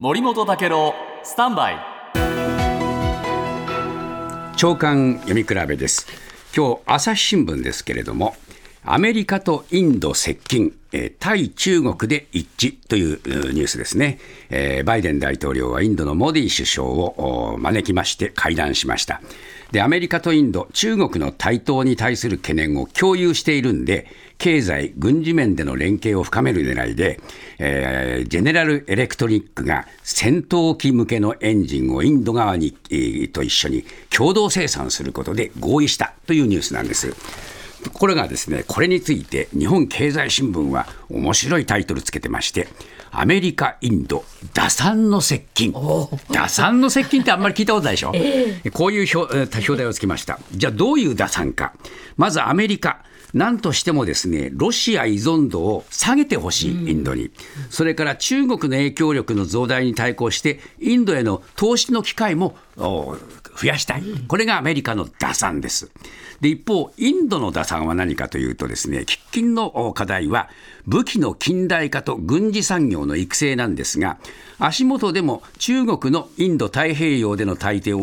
森本武郎スタンバイ。長官読み比べです。今日朝日新聞ですけれどもアメリカとインド接近、対中国で一致というニュースですね、バイデン大統領はインドのモディ首相を招きまして会談しました。でアメリカとインド中国の台頭に対する懸念を共有しているんで経済、軍事面での連携を深める狙いで、えージェネラル・エレクトリックが戦闘機向けのエンジンをインド側に、えーと一緒に共同生産することで合意したというニュースなんです。ころがですね、これについて日本経済新聞は面白いタイトルつけてまして、アメリカ、インド、打算の接近。打算の接近ってあんまり聞いたことないでしょ？こういう表題をつけました。じゃあどういう打算か。まずアメリカ。なんとしてもですね、ロシア依存度を下げてほしい、インドに。それから中国の影響力の増大に対抗して、インドへの投資の機会もお増やしたい。これがアメリカの打算です。で、一方、インドの打算は何かというとですね、喫緊のお課題は、武器の近代化と軍事産業の育成なんですが、足元でも中国のインド太平洋での台頭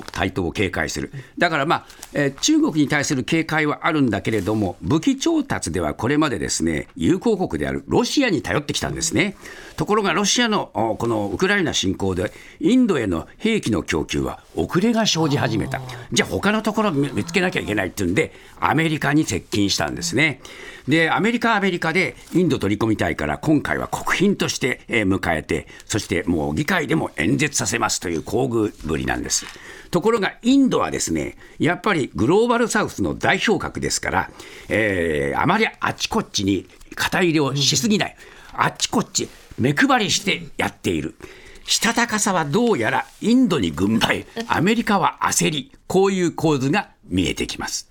を警戒する。だからまあ、えー中国に対する警戒はあるんだけれども、武器調達ではこれまでですね、友好国であるロシアに頼ってきたんですね。ところがロシアのこのウクライナ侵攻で、インドへの兵器の供給は遅れが生じ始めた。じゃあ他のところ見つけなきゃいけないっていうんで、アメリカに接近したんですね。で、アメリカアメリカでインド取り込みたいから、今回は国賓として迎えて、そしてもう議会でも演説させますという厚遇ぶりなんです。ところがインドはですね、やっぱりグローバルサウスの代表格ですから、えーあまりあちこちに肩入れをしすぎない。あちこち目配りしてやっている。したたかさはどうやらインドに軍配、アメリカは焦り、こういう構図が見えてきます。